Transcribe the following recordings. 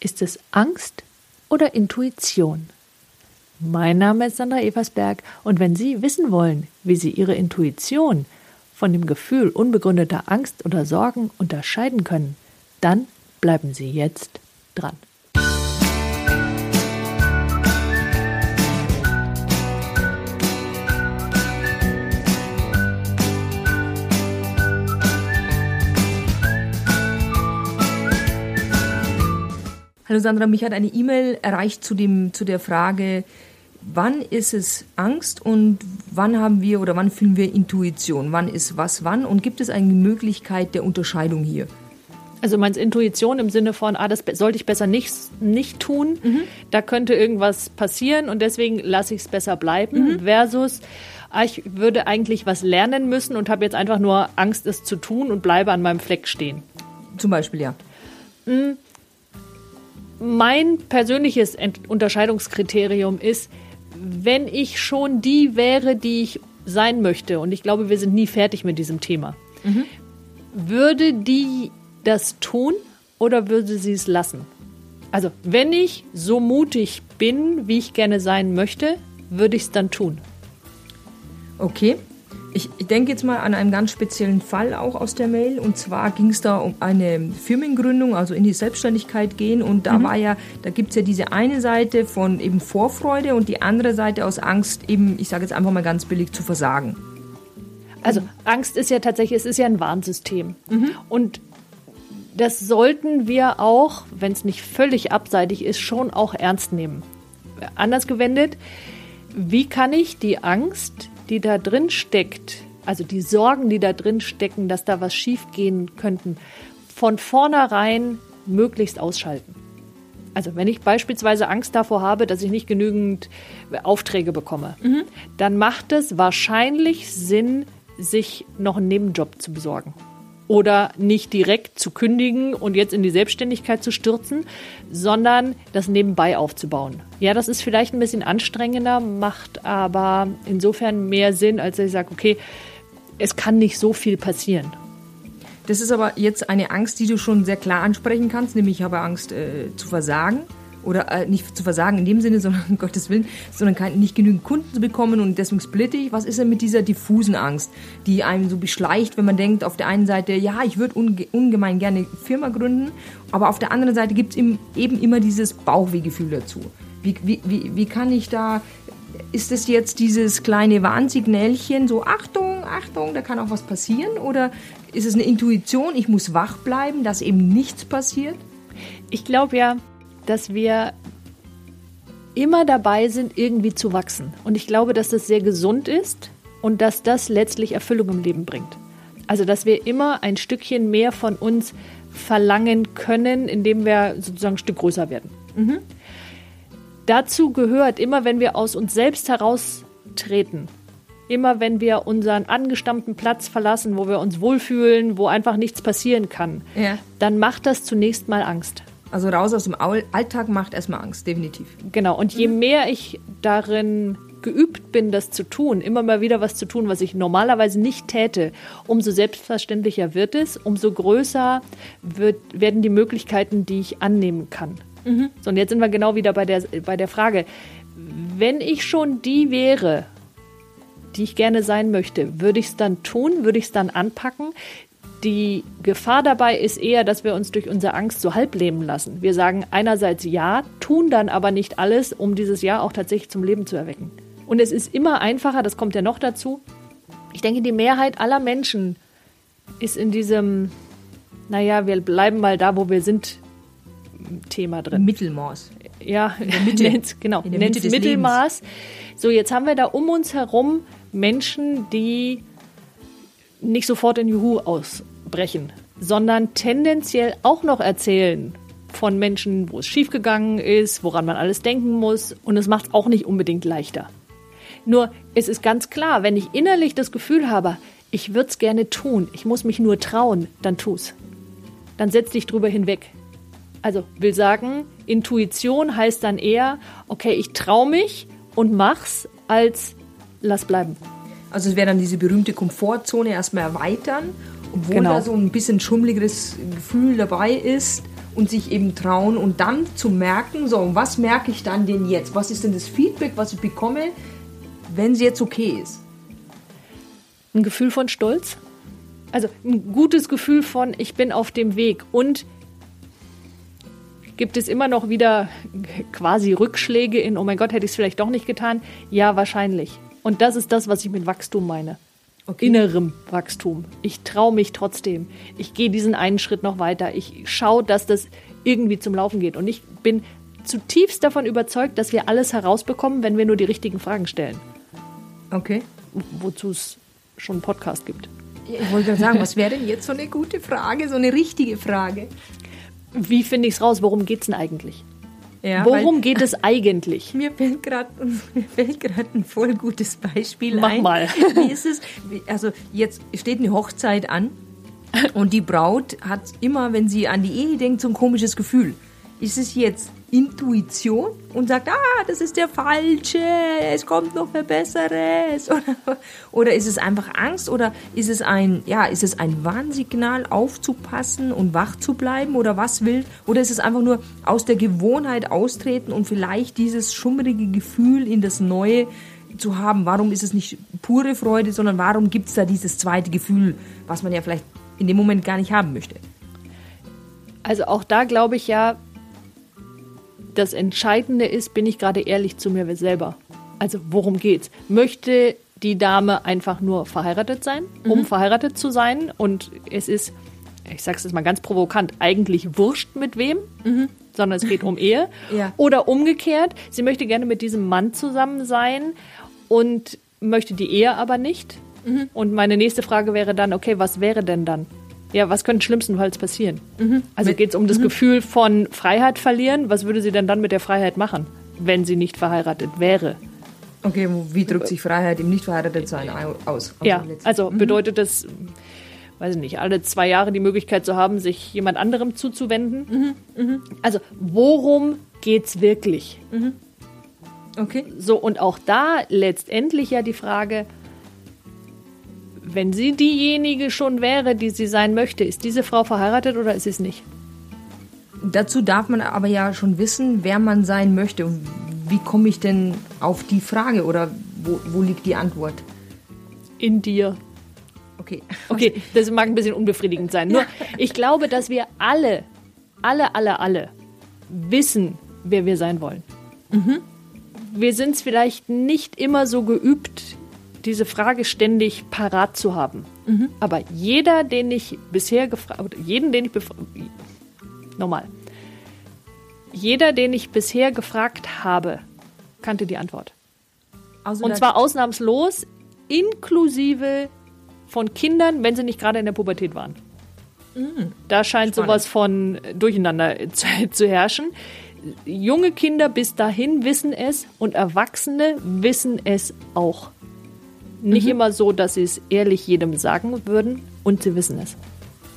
Ist es Angst oder Intuition? Mein Name ist Sandra Eversberg und wenn Sie wissen wollen, wie Sie Ihre Intuition von dem Gefühl unbegründeter Angst oder Sorgen unterscheiden können, dann bleiben Sie jetzt dran. Hallo Sandra, mich hat eine E-Mail erreicht zu, dem, zu der Frage, wann ist es Angst und wann haben wir oder wann fühlen wir Intuition? Wann ist was wann? Und gibt es eine Möglichkeit der Unterscheidung hier? Also meinst Intuition im Sinne von, ah, das sollte ich besser nicht, nicht tun, mhm. da könnte irgendwas passieren und deswegen lasse ich es besser bleiben, mhm. versus, ah, ich würde eigentlich was lernen müssen und habe jetzt einfach nur Angst, es zu tun und bleibe an meinem Fleck stehen. Zum Beispiel, ja. Mhm mein persönliches Unterscheidungskriterium ist, wenn ich schon die wäre, die ich sein möchte, und ich glaube, wir sind nie fertig mit diesem Thema, mhm. würde die das tun oder würde sie es lassen? Also, wenn ich so mutig bin, wie ich gerne sein möchte, würde ich es dann tun. Okay. Ich, ich denke jetzt mal an einen ganz speziellen Fall auch aus der Mail. Und zwar ging es da um eine Firmengründung, also in die Selbstständigkeit gehen. Und da mhm. war ja, da gibt es ja diese eine Seite von eben Vorfreude und die andere Seite aus Angst, eben, ich sage jetzt einfach mal ganz billig, zu versagen. Also Angst ist ja tatsächlich, es ist ja ein Warnsystem. Mhm. Und das sollten wir auch, wenn es nicht völlig abseitig ist, schon auch ernst nehmen. Anders gewendet, wie kann ich die Angst, die da drin steckt, also die Sorgen, die da drin stecken, dass da was schiefgehen könnten, von vornherein möglichst ausschalten. Also wenn ich beispielsweise Angst davor habe, dass ich nicht genügend Aufträge bekomme, mhm. dann macht es wahrscheinlich Sinn, sich noch einen Nebenjob zu besorgen oder nicht direkt zu kündigen und jetzt in die Selbstständigkeit zu stürzen, sondern das nebenbei aufzubauen. Ja, das ist vielleicht ein bisschen anstrengender, macht aber insofern mehr Sinn, als ich sage, okay, es kann nicht so viel passieren. Das ist aber jetzt eine Angst, die du schon sehr klar ansprechen kannst, nämlich ich habe Angst äh, zu versagen oder äh, nicht zu versagen in dem Sinne, sondern um Gottes Willen, sondern kein, nicht genügend Kunden zu bekommen und deswegen splitte ich. Was ist denn mit dieser diffusen Angst, die einem so beschleicht, wenn man denkt, auf der einen Seite, ja, ich würde unge ungemein gerne Firma gründen, aber auf der anderen Seite gibt es eben immer dieses Bauchwehgefühl dazu. Wie, wie, wie, wie kann ich da, ist das jetzt dieses kleine Warnsignälchen, so Achtung, Achtung, da kann auch was passieren? Oder ist es eine Intuition, ich muss wach bleiben, dass eben nichts passiert? Ich glaube ja, dass wir immer dabei sind, irgendwie zu wachsen. Und ich glaube, dass das sehr gesund ist und dass das letztlich Erfüllung im Leben bringt. Also, dass wir immer ein Stückchen mehr von uns verlangen können, indem wir sozusagen ein Stück größer werden. Mhm. Dazu gehört immer, wenn wir aus uns selbst heraustreten, immer wenn wir unseren angestammten Platz verlassen, wo wir uns wohlfühlen, wo einfach nichts passieren kann, ja. dann macht das zunächst mal Angst. Also raus aus dem Alltag macht erstmal Angst, definitiv. Genau, und je mhm. mehr ich darin geübt bin, das zu tun, immer mal wieder was zu tun, was ich normalerweise nicht täte, umso selbstverständlicher wird es, umso größer wird, werden die Möglichkeiten, die ich annehmen kann. Mhm. So, und jetzt sind wir genau wieder bei der, bei der Frage, wenn ich schon die wäre, die ich gerne sein möchte, würde ich es dann tun? Würde ich es dann anpacken? Die Gefahr dabei ist eher, dass wir uns durch unsere Angst so halb leben lassen. Wir sagen einerseits ja, tun dann aber nicht alles, um dieses Ja auch tatsächlich zum Leben zu erwecken. Und es ist immer einfacher, das kommt ja noch dazu. Ich denke, die Mehrheit aller Menschen ist in diesem, naja, wir bleiben mal da, wo wir sind, Thema drin. Mittelmaß. Ja, in der Mitte. genau, in der Mitte des Mittelmaß. Lebens. So, jetzt haben wir da um uns herum Menschen, die nicht sofort in Juhu ausbrechen, sondern tendenziell auch noch erzählen von Menschen, wo es schiefgegangen ist, woran man alles denken muss. Und es macht es auch nicht unbedingt leichter. Nur es ist ganz klar, wenn ich innerlich das Gefühl habe, ich würde es gerne tun, ich muss mich nur trauen, dann tu's. Dann setz dich drüber hinweg. Also will sagen, Intuition heißt dann eher, okay, ich traue mich und mach's, als lass bleiben. Also es wäre dann diese berühmte Komfortzone erstmal erweitern, obwohl genau. da so ein bisschen schummeligeres Gefühl dabei ist. und sich eben trauen und dann zu merken, so, was merke ich dann denn jetzt? Was ist denn das Feedback, was ich bekomme, wenn es jetzt okay ist? Ein Gefühl von Stolz. Also ein gutes Gefühl von, ich bin auf dem Weg. Und gibt es immer noch wieder quasi Rückschläge in, oh mein Gott, hätte ich es vielleicht doch nicht getan? Ja, wahrscheinlich. Und das ist das, was ich mit Wachstum meine. Okay. Innerem Wachstum. Ich traue mich trotzdem. Ich gehe diesen einen Schritt noch weiter. Ich schaue, dass das irgendwie zum Laufen geht. Und ich bin zutiefst davon überzeugt, dass wir alles herausbekommen, wenn wir nur die richtigen Fragen stellen. Okay. Wozu es schon einen Podcast gibt. Ich wollte sagen, was wäre denn jetzt so eine gute Frage, so eine richtige Frage? Wie finde ich es raus? Worum geht es denn eigentlich? Ja, Worum geht es eigentlich? Mir fällt gerade ein voll gutes Beispiel Mach ein. mal. Wie ist es? Also jetzt steht eine Hochzeit an und die Braut hat immer, wenn sie an die Ehe denkt, so ein komisches Gefühl. Ist es jetzt Intuition und sagt, ah, das ist der falsche, es kommt noch ein besseres? Oder, oder ist es einfach Angst oder ist es ein, ja, ist es ein Warnsignal, aufzupassen und wach zu bleiben oder was will? Oder ist es einfach nur aus der Gewohnheit austreten und vielleicht dieses schummrige Gefühl in das Neue zu haben? Warum ist es nicht pure Freude, sondern warum gibt es da dieses zweite Gefühl, was man ja vielleicht in dem Moment gar nicht haben möchte? Also auch da glaube ich ja, das Entscheidende ist, bin ich gerade ehrlich zu mir selber. Also worum geht's? Möchte die Dame einfach nur verheiratet sein, um mhm. verheiratet zu sein? Und es ist, ich sage es jetzt mal ganz provokant, eigentlich wurscht mit wem, mhm. sondern es geht um Ehe. ja. Oder umgekehrt, sie möchte gerne mit diesem Mann zusammen sein und möchte die Ehe aber nicht. Mhm. Und meine nächste Frage wäre dann, okay, was wäre denn dann? Ja, was könnte schlimmstenfalls passieren? Mhm. Also geht es um das mhm. Gefühl von Freiheit verlieren. Was würde sie denn dann mit der Freiheit machen, wenn sie nicht verheiratet wäre? Okay, wie drückt sich Freiheit im Nicht-Verheiratet-Sein aus? Ja, also mhm. bedeutet das, weiß ich nicht, alle zwei Jahre die Möglichkeit zu haben, sich jemand anderem zuzuwenden? Mhm. Mhm. Also, worum geht es wirklich? Mhm. Okay. So, und auch da letztendlich ja die Frage, wenn sie diejenige schon wäre, die sie sein möchte, ist diese Frau verheiratet oder ist sie es nicht? Dazu darf man aber ja schon wissen, wer man sein möchte. Wie komme ich denn auf die Frage oder wo, wo liegt die Antwort? In dir. Okay. Okay, das mag ein bisschen unbefriedigend sein. Nur, ich glaube, dass wir alle, alle, alle, alle wissen, wer wir sein wollen. Mhm. Wir sind es vielleicht nicht immer so geübt, diese Frage ständig parat zu haben. Mhm. Aber jeder, den ich bisher gefragt, jeden, den ich nochmal, jeder, den ich bisher gefragt habe, kannte die Antwort. Also Und zwar ausnahmslos, inklusive von Kindern, wenn sie nicht gerade in der Pubertät waren. Mhm. Da scheint Spannend. sowas von Durcheinander zu, zu herrschen. Junge Kinder bis dahin wissen es und Erwachsene wissen es auch. Nicht mhm. immer so, dass sie es ehrlich jedem sagen würden und sie wissen es.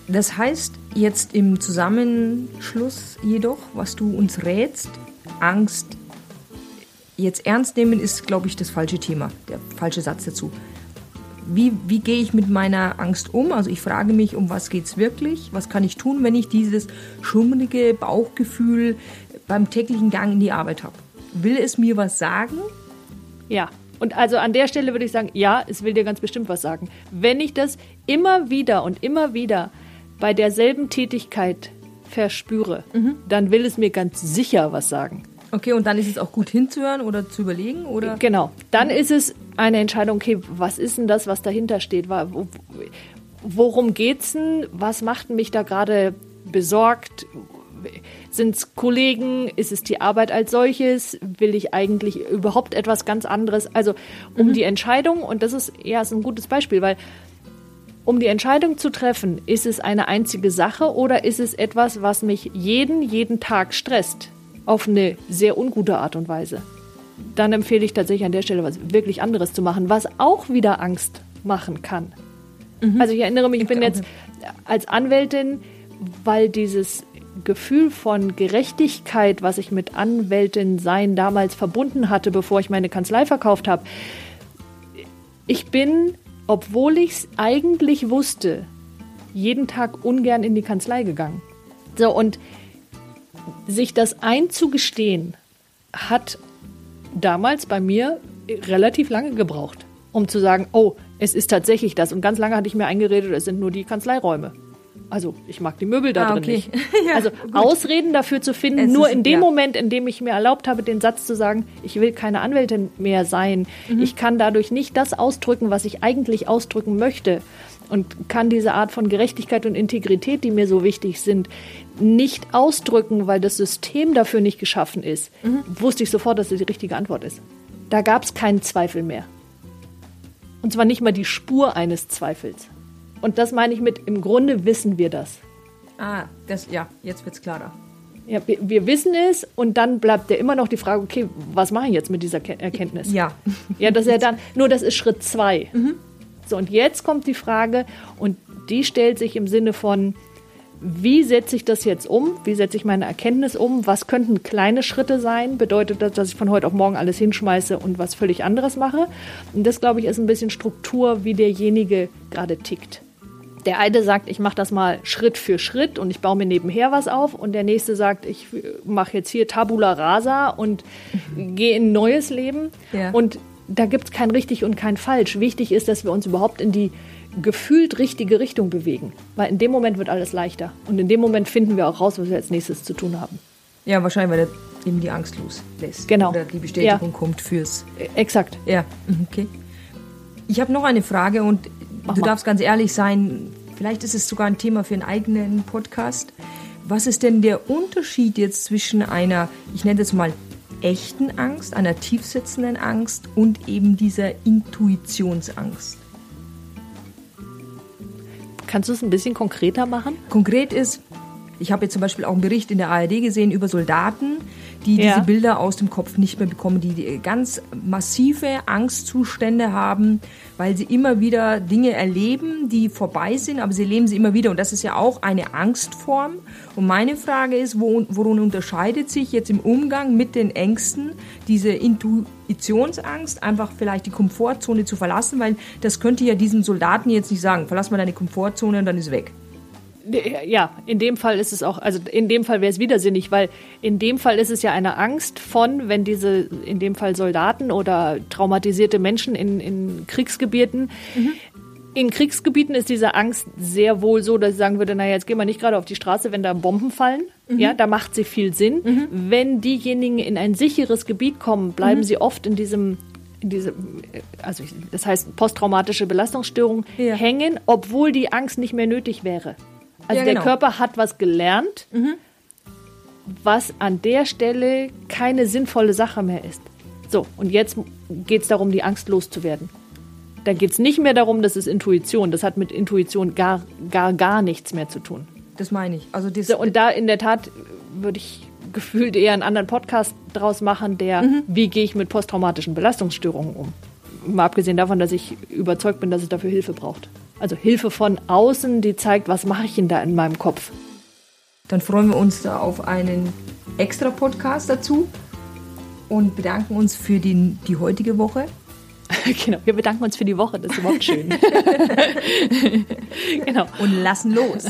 Das heißt jetzt im Zusammenschluss jedoch, was du uns rätst, Angst jetzt ernst nehmen ist, glaube ich, das falsche Thema, der falsche Satz dazu. Wie, wie gehe ich mit meiner Angst um? Also ich frage mich, um was geht es wirklich? Was kann ich tun, wenn ich dieses schummelige Bauchgefühl beim täglichen Gang in die Arbeit habe? Will es mir was sagen? Ja. Und also an der Stelle würde ich sagen, ja, es will dir ganz bestimmt was sagen. Wenn ich das immer wieder und immer wieder bei derselben Tätigkeit verspüre, mhm. dann will es mir ganz sicher was sagen. Okay, und dann ist es auch gut hinzuhören oder zu überlegen, oder? Genau. Dann ist es eine Entscheidung, okay, was ist denn das, was dahinter steht? Worum geht's denn? Was macht mich da gerade besorgt? Sind es Kollegen? Ist es die Arbeit als solches? Will ich eigentlich überhaupt etwas ganz anderes? Also um mhm. die Entscheidung, und das ist ja ist ein gutes Beispiel, weil um die Entscheidung zu treffen, ist es eine einzige Sache oder ist es etwas, was mich jeden, jeden Tag stresst? Auf eine sehr ungute Art und Weise. Dann empfehle ich tatsächlich an der Stelle was wirklich anderes zu machen, was auch wieder Angst machen kann. Mhm. Also ich erinnere mich, ich bin jetzt als Anwältin, weil dieses Gefühl von Gerechtigkeit, was ich mit Anwältin sein damals verbunden hatte, bevor ich meine Kanzlei verkauft habe. Ich bin, obwohl ich es eigentlich wusste, jeden Tag ungern in die Kanzlei gegangen. So, und sich das einzugestehen, hat damals bei mir relativ lange gebraucht, um zu sagen, oh, es ist tatsächlich das. Und ganz lange hatte ich mir eingeredet, es sind nur die Kanzleiräume. Also ich mag die Möbel da Ah, drin okay. nicht. Ja, also gut. Ausreden dafür zu finden, Es nur ist- in dem ja. Moment, in dem ich mir erlaubt habe, den Satz zu sagen, ich will keine Anwältin mehr sein. Mhm. Ich kann dadurch nicht das ausdrücken, was ich eigentlich ausdrücken möchte. Und kann diese Art von Gerechtigkeit und Integrität, die mir so wichtig sind, nicht ausdrücken, weil das System dafür nicht geschaffen ist, Mhm. wusste ich sofort, dass das die richtige Antwort ist. Da gab es keinen Zweifel mehr. Und zwar nicht mal die Spur eines Zweifels. Und das meine ich mit, im Grunde wissen wir das. Ah, das, ja, jetzt wird's klarer. Ja, wir, wir wissen es und dann bleibt ja immer noch die Frage, okay, was mache ich jetzt mit dieser Ke- Erkenntnis? Ja. Ja, das ist ja dann, nur das ist Schritt zwei. So, und jetzt kommt die Frage, und die stellt sich im Sinne von, wie setze ich das jetzt um? Wie setze ich meine Erkenntnis um? Was könnten kleine Schritte sein? Bedeutet das, dass ich von heute auf morgen alles hinschmeiße und was völlig anderes mache? Und das, glaube ich, ist ein bisschen Struktur, wie derjenige gerade tickt. Der eine sagt, ich mache das mal Schritt für Schritt und ich baue mir nebenher was auf. Und der nächste sagt, ich mache jetzt hier Tabula Rasa und gehe in ein neues Leben. Ja. Und da gibt es kein richtig und kein falsch. Wichtig ist, dass wir uns überhaupt in die gefühlt richtige Richtung bewegen. Weil in dem Moment wird alles leichter. Und in dem Moment finden wir auch raus, was wir als nächstes zu tun haben. Ja, wahrscheinlich, weil er eben die Angst loslässt. Genau. Oder die Bestätigung Ja. kommt fürs. Äh, Exakt. Ja, mhm, okay. Ich habe noch eine Frage und Mach du mal. darfst ganz ehrlich sein, vielleicht ist es sogar ein Thema für einen eigenen Podcast. Was ist denn der Unterschied jetzt zwischen einer, ich nenne das mal echten Angst, einer tiefsitzenden Angst und eben dieser Intuitionsangst? Kannst du es ein bisschen konkreter machen? Konkret ist, ich habe jetzt zum Beispiel auch einen Bericht in der ARD gesehen über Soldaten, die Ja. diese Bilder aus dem Kopf nicht mehr bekommen, die ganz massive Angstzustände haben, weil sie immer wieder Dinge erleben, die vorbei sind, aber sie erleben sie immer wieder. Und das ist ja auch eine Angstform. Und meine Frage ist, wo, worin unterscheidet sich jetzt im Umgang mit den Ängsten diese Intuitionsangst, einfach vielleicht die Komfortzone zu verlassen, weil das könnte ja diesem Soldaten jetzt nicht sagen, verlass mal deine Komfortzone und dann ist weg. Ja, in dem Fall ist es auch, also in dem Fall wäre es widersinnig, weil in dem Fall ist es ja eine Angst von, wenn diese, in dem Fall Soldaten oder traumatisierte Menschen in, in Kriegsgebieten, in Kriegsgebieten ist diese Angst sehr wohl so, dass ich sagen würde, naja, jetzt gehen wir nicht gerade auf die Straße, wenn da Bomben fallen. Ja, da macht sie viel Sinn. Wenn diejenigen in ein sicheres Gebiet kommen, bleiben sie oft in diesem in diesem, also ich- das heißt posttraumatische Belastungsstörung Ja. hängen, obwohl die Angst nicht mehr nötig wäre. Also Ja, der genau. Körper hat was gelernt, was an der Stelle keine sinnvolle Sache mehr ist. So, und jetzt geht es darum, die Angst loszuwerden. Da geht es nicht mehr darum, das ist Intuition. Das hat mit Intuition gar, gar, gar nichts mehr zu tun. Das meine ich. Also das, So, und da in der Tat würde ich gefühlt eher einen anderen Podcast draus machen, der, wie gehe ich mit posttraumatischen Belastungsstörungen um? Mal abgesehen davon, dass ich überzeugt bin, dass es dafür Hilfe braucht. Also Hilfe von außen, die zeigt, was mache ich denn da in meinem Kopf? dann freuen wir uns da auf einen extra Podcast dazu und bedanken uns für die, die heutige Woche. genau, wir bedanken uns für die Woche, das ist überhaupt schön. genau. Und lassen los.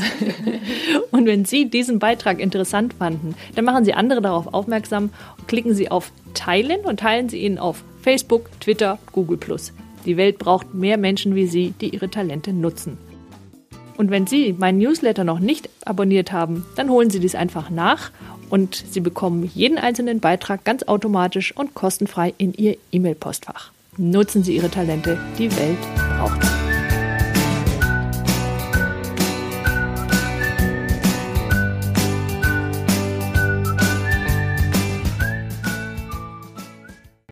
Und wenn Sie diesen Beitrag interessant fanden, dann machen Sie andere darauf aufmerksam und klicken Sie auf Teilen und teilen Sie ihn auf Facebook, Twitter, Google+. Die Welt braucht mehr Menschen wie Sie, die ihre Talente nutzen. Und wenn Sie meinen Newsletter noch nicht abonniert haben, dann holen Sie dies einfach nach und Sie bekommen jeden einzelnen Beitrag ganz automatisch und kostenfrei in Ihr E-Mail-Postfach. Nutzen Sie Ihre Talente, die Welt braucht.